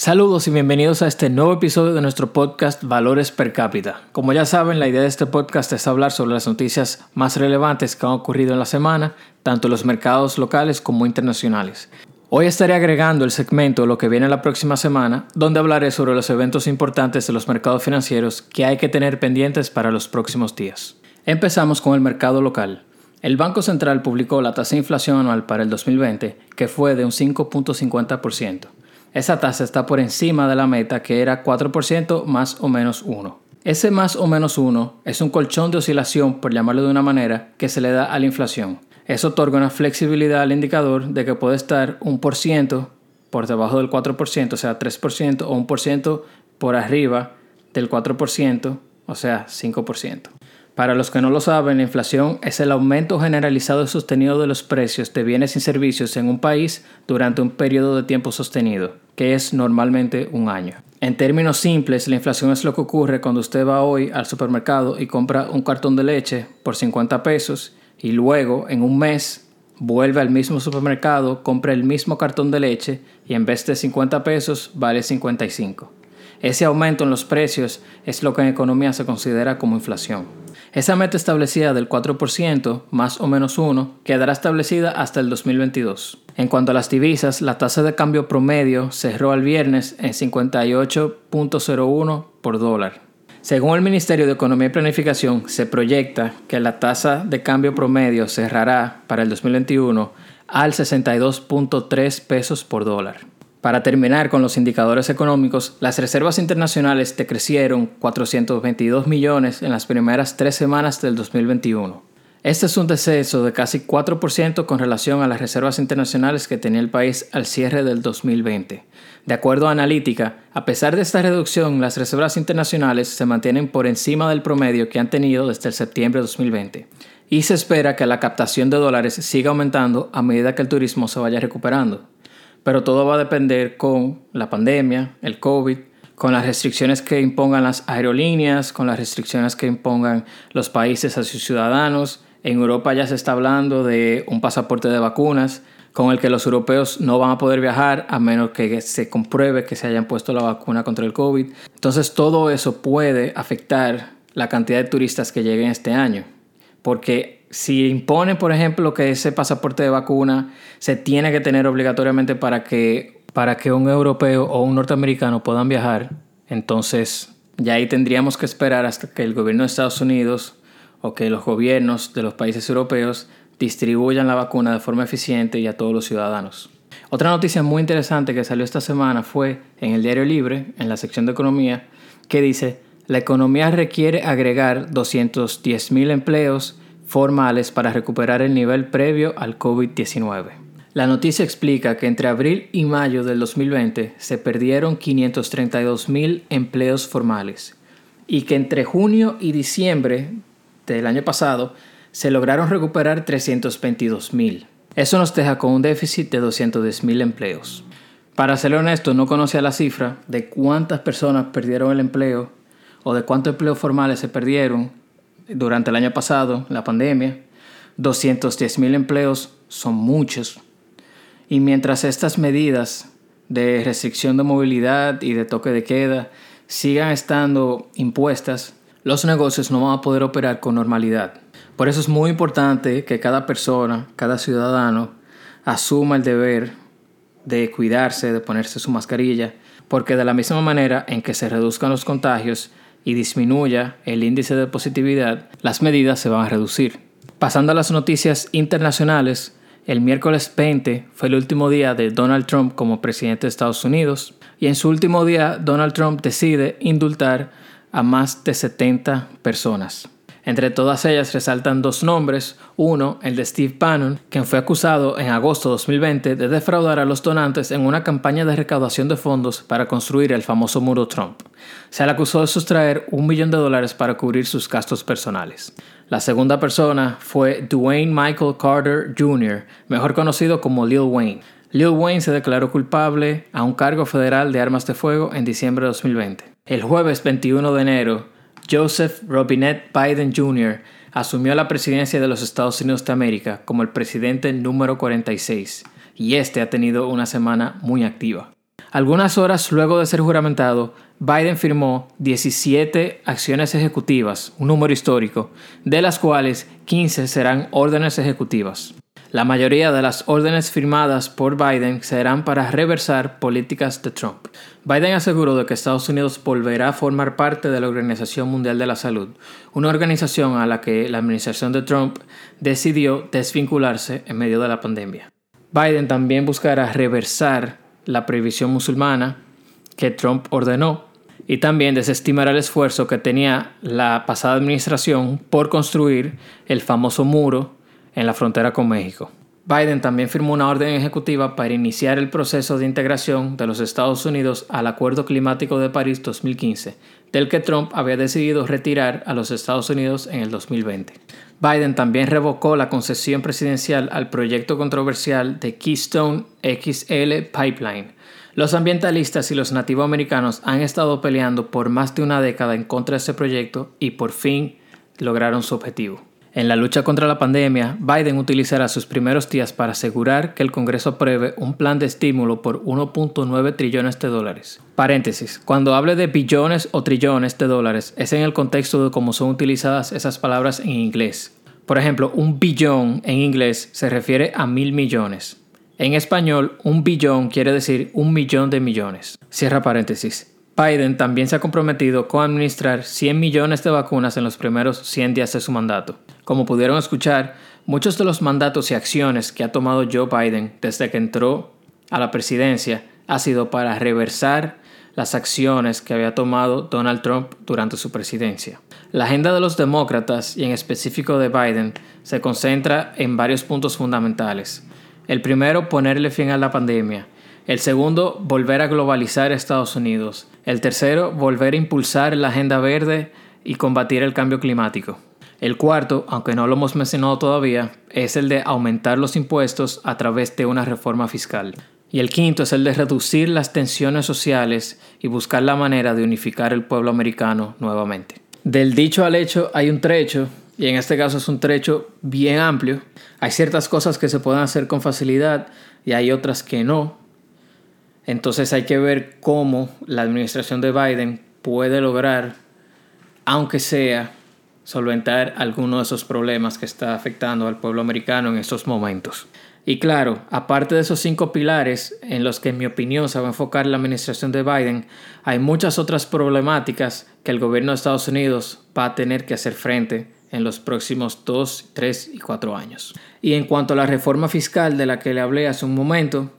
Saludos y bienvenidos a este nuevo episodio de nuestro podcast Valores per cápita. Como ya saben, la idea de este podcast es hablar sobre las noticias más relevantes que han ocurrido en la semana, tanto en los mercados locales como internacionales. Hoy estaré agregando el segmento Lo que viene la próxima semana, donde hablaré sobre los eventos importantes de los mercados financieros que hay que tener pendientes para los próximos días. Empezamos con el mercado local. El Banco Central publicó la tasa de inflación anual para el 2020, que fue de un 5.50%. Esa tasa está por encima de la meta que era 4% más o menos 1. Ese más o menos 1 es un colchón de oscilación, por llamarlo de una manera, que se le da a la inflación. Eso otorga una flexibilidad al indicador de que puede estar un por ciento por debajo del 4%, o sea, 3%, o un por ciento por arriba del 4%, o sea, 5%. Para los que no lo saben, la inflación es el aumento generalizado y sostenido de los precios de bienes y servicios en un país durante un periodo de tiempo sostenido, que es normalmente un año. En términos simples, la inflación es lo que ocurre cuando usted va hoy al supermercado y compra un cartón de leche por 50 pesos y luego en un mes vuelve al mismo supermercado, compra el mismo cartón de leche y en vez de 50 pesos vale 55. Ese aumento en los precios es lo que en economía se considera como inflación. Esa meta establecida del 4%, más o menos 1, quedará establecida hasta el 2022. En cuanto a las divisas, la tasa de cambio promedio cerró el viernes en 58.01 por dólar. Según el Ministerio de Economía y Planificación, se proyecta que la tasa de cambio promedio cerrará para el 2021 al 62.3 pesos por dólar. Para terminar con los indicadores económicos, las reservas internacionales decrecieron 422 millones en las primeras tres semanas del 2021. Este es un descenso de casi 4% con relación a las reservas internacionales que tenía el país al cierre del 2020. De acuerdo a Analítica, a pesar de esta reducción, las reservas internacionales se mantienen por encima del promedio que han tenido desde el septiembre de 2020 y se espera que la captación de dólares siga aumentando a medida que el turismo se vaya recuperando pero todo va a depender con la pandemia, el COVID, con las restricciones que impongan las aerolíneas, con las restricciones que impongan los países a sus ciudadanos. En Europa ya se está hablando de un pasaporte de vacunas con el que los europeos no van a poder viajar a menos que se compruebe que se hayan puesto la vacuna contra el COVID. Entonces todo eso puede afectar la cantidad de turistas que lleguen este año. Porque si impone, por ejemplo, que ese pasaporte de vacuna se tiene que tener obligatoriamente para que, para que un europeo o un norteamericano puedan viajar, entonces ya ahí tendríamos que esperar hasta que el gobierno de Estados Unidos o que los gobiernos de los países europeos distribuyan la vacuna de forma eficiente y a todos los ciudadanos. Otra noticia muy interesante que salió esta semana fue en el Diario Libre, en la sección de economía, que dice, la economía requiere agregar 210.000 empleos formales para recuperar el nivel previo al COVID-19. La noticia explica que entre abril y mayo del 2020 se perdieron 532 mil empleos formales y que entre junio y diciembre del año pasado se lograron recuperar 322 mil. Eso nos deja con un déficit de 210 mil empleos. Para ser honesto, no conocía la cifra de cuántas personas perdieron el empleo o de cuántos empleos formales se perdieron durante el año pasado, la pandemia. 210 mil empleos son muchos. Y mientras estas medidas de restricción de movilidad y de toque de queda sigan estando impuestas, los negocios no van a poder operar con normalidad. Por eso es muy importante que cada persona, cada ciudadano, asuma el deber de cuidarse, de ponerse su mascarilla, porque de la misma manera en que se reduzcan los contagios, y disminuya el índice de positividad, las medidas se van a reducir. Pasando a las noticias internacionales, el miércoles 20 fue el último día de Donald Trump como presidente de Estados Unidos y en su último día Donald Trump decide indultar a más de 70 personas. Entre todas ellas resaltan dos nombres, uno, el de Steve Bannon, quien fue acusado en agosto de 2020 de defraudar a los donantes en una campaña de recaudación de fondos para construir el famoso muro Trump. Se le acusó de sustraer un millón de dólares para cubrir sus gastos personales. La segunda persona fue Dwayne Michael Carter Jr., mejor conocido como Lil Wayne. Lil Wayne se declaró culpable a un cargo federal de armas de fuego en diciembre de 2020. El jueves 21 de enero, Joseph Robinette Biden Jr. asumió la presidencia de los Estados Unidos de América como el presidente número 46 y este ha tenido una semana muy activa. Algunas horas luego de ser juramentado, Biden firmó 17 acciones ejecutivas, un número histórico, de las cuales 15 serán órdenes ejecutivas. La mayoría de las órdenes firmadas por Biden serán para reversar políticas de Trump. Biden aseguró de que Estados Unidos volverá a formar parte de la Organización Mundial de la Salud, una organización a la que la administración de Trump decidió desvincularse en medio de la pandemia. Biden también buscará reversar la prohibición musulmana que Trump ordenó y también desestimará el esfuerzo que tenía la pasada administración por construir el famoso muro en la frontera con México. Biden también firmó una orden ejecutiva para iniciar el proceso de integración de los Estados Unidos al Acuerdo Climático de París 2015, del que Trump había decidido retirar a los Estados Unidos en el 2020. Biden también revocó la concesión presidencial al proyecto controversial de Keystone XL Pipeline. Los ambientalistas y los nativoamericanos han estado peleando por más de una década en contra de este proyecto y por fin lograron su objetivo. En la lucha contra la pandemia, Biden utilizará sus primeros días para asegurar que el Congreso apruebe un plan de estímulo por 1.9 trillones de dólares. Paréntesis, cuando hable de billones o trillones de dólares es en el contexto de cómo son utilizadas esas palabras en inglés. Por ejemplo, un billón en inglés se refiere a mil millones. En español, un billón quiere decir un millón de millones. Cierra paréntesis. Biden también se ha comprometido con administrar 100 millones de vacunas en los primeros 100 días de su mandato. Como pudieron escuchar, muchos de los mandatos y acciones que ha tomado Joe Biden desde que entró a la presidencia ha sido para reversar las acciones que había tomado Donald Trump durante su presidencia. La agenda de los demócratas y en específico de Biden se concentra en varios puntos fundamentales. El primero, ponerle fin a la pandemia. El segundo, volver a globalizar Estados Unidos. El tercero, volver a impulsar la agenda verde y combatir el cambio climático. El cuarto, aunque no lo hemos mencionado todavía, es el de aumentar los impuestos a través de una reforma fiscal. Y el quinto es el de reducir las tensiones sociales y buscar la manera de unificar el pueblo americano nuevamente. Del dicho al hecho hay un trecho, y en este caso es un trecho bien amplio. Hay ciertas cosas que se pueden hacer con facilidad y hay otras que no. Entonces hay que ver cómo la administración de Biden puede lograr, aunque sea solventar alguno de esos problemas que está afectando al pueblo americano en estos momentos. Y claro, aparte de esos cinco pilares en los que en mi opinión se va a enfocar la administración de Biden, hay muchas otras problemáticas que el gobierno de Estados Unidos va a tener que hacer frente en los próximos 2, 3 y 4 años. Y en cuanto a la reforma fiscal de la que le hablé hace un momento,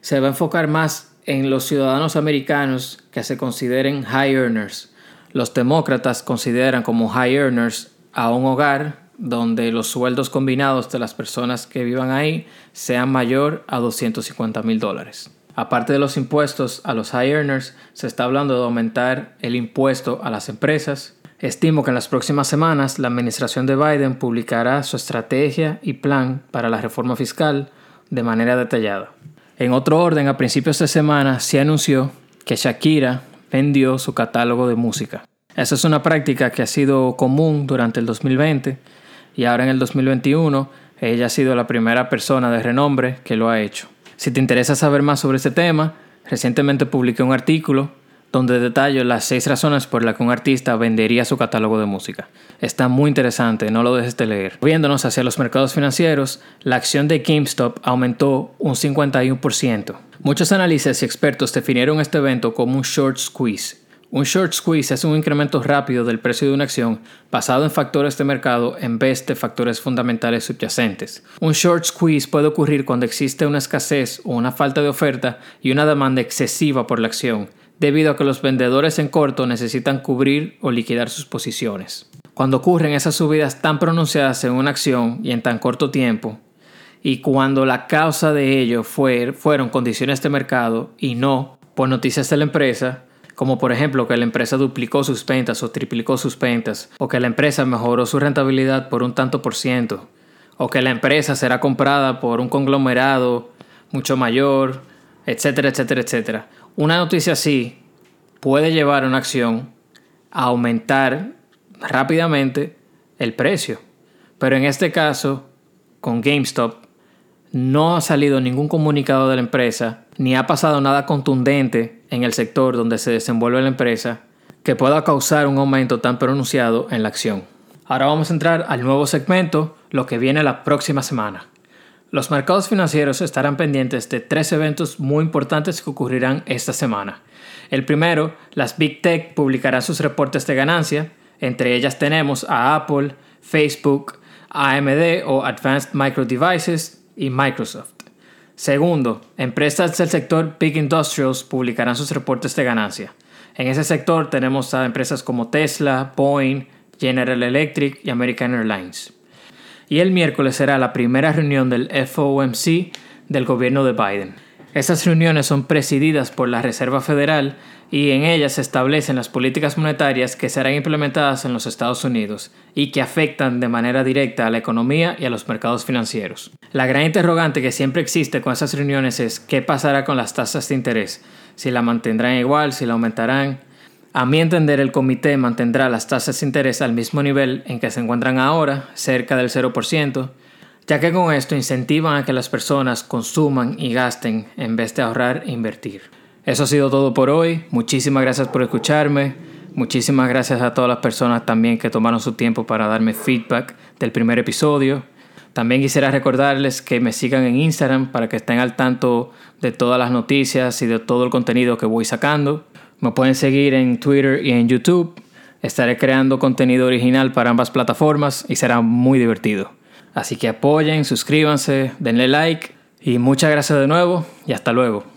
se va a enfocar más en los ciudadanos americanos que se consideren high earners, los demócratas consideran como high earners a un hogar donde los sueldos combinados de las personas que vivan ahí sean mayor a 250 mil dólares. Aparte de los impuestos a los high earners, se está hablando de aumentar el impuesto a las empresas. Estimo que en las próximas semanas la administración de Biden publicará su estrategia y plan para la reforma fiscal de manera detallada. En otro orden, a principios de semana se anunció que Shakira vendió su catálogo de música. Esa es una práctica que ha sido común durante el 2020 y ahora en el 2021 ella ha sido la primera persona de renombre que lo ha hecho. Si te interesa saber más sobre este tema, recientemente publiqué un artículo donde detallo las seis razones por las que un artista vendería su catálogo de música. Está muy interesante, no lo dejes de leer. Viéndonos hacia los mercados financieros, la acción de GameStop aumentó un 51%. Muchos analistas y expertos definieron este evento como un short squeeze. Un short squeeze es un incremento rápido del precio de una acción basado en factores de mercado en vez de factores fundamentales subyacentes. Un short squeeze puede ocurrir cuando existe una escasez o una falta de oferta y una demanda excesiva por la acción, debido a que los vendedores en corto necesitan cubrir o liquidar sus posiciones. Cuando ocurren esas subidas tan pronunciadas en una acción y en tan corto tiempo, y cuando la causa de ello fue, fueron condiciones de mercado y no por noticias de la empresa, como por ejemplo que la empresa duplicó sus ventas o triplicó sus ventas, o que la empresa mejoró su rentabilidad por un tanto por ciento, o que la empresa será comprada por un conglomerado mucho mayor, etcétera, etcétera, etcétera. Una noticia así puede llevar a una acción a aumentar rápidamente el precio. Pero en este caso, con GameStop, no ha salido ningún comunicado de la empresa ni ha pasado nada contundente en el sector donde se desenvuelve la empresa que pueda causar un aumento tan pronunciado en la acción. Ahora vamos a entrar al nuevo segmento, lo que viene la próxima semana. Los mercados financieros estarán pendientes de tres eventos muy importantes que ocurrirán esta semana. El primero, las Big Tech publicarán sus reportes de ganancia. Entre ellas tenemos a Apple, Facebook, AMD o Advanced Micro Devices y Microsoft. Segundo, empresas del sector Big Industrials publicarán sus reportes de ganancia. En ese sector tenemos a empresas como Tesla, Boeing, General Electric y American Airlines y el miércoles será la primera reunión del FOMC del gobierno de Biden. Estas reuniones son presididas por la Reserva Federal y en ellas se establecen las políticas monetarias que serán implementadas en los Estados Unidos y que afectan de manera directa a la economía y a los mercados financieros. La gran interrogante que siempre existe con estas reuniones es qué pasará con las tasas de interés, si la mantendrán igual, si la aumentarán, a mi entender, el comité mantendrá las tasas de interés al mismo nivel en que se encuentran ahora, cerca del 0%, ya que con esto incentivan a que las personas consuman y gasten en vez de ahorrar e invertir. Eso ha sido todo por hoy. Muchísimas gracias por escucharme. Muchísimas gracias a todas las personas también que tomaron su tiempo para darme feedback del primer episodio. También quisiera recordarles que me sigan en Instagram para que estén al tanto de todas las noticias y de todo el contenido que voy sacando. Me pueden seguir en Twitter y en YouTube. Estaré creando contenido original para ambas plataformas y será muy divertido. Así que apoyen, suscríbanse, denle like y muchas gracias de nuevo y hasta luego.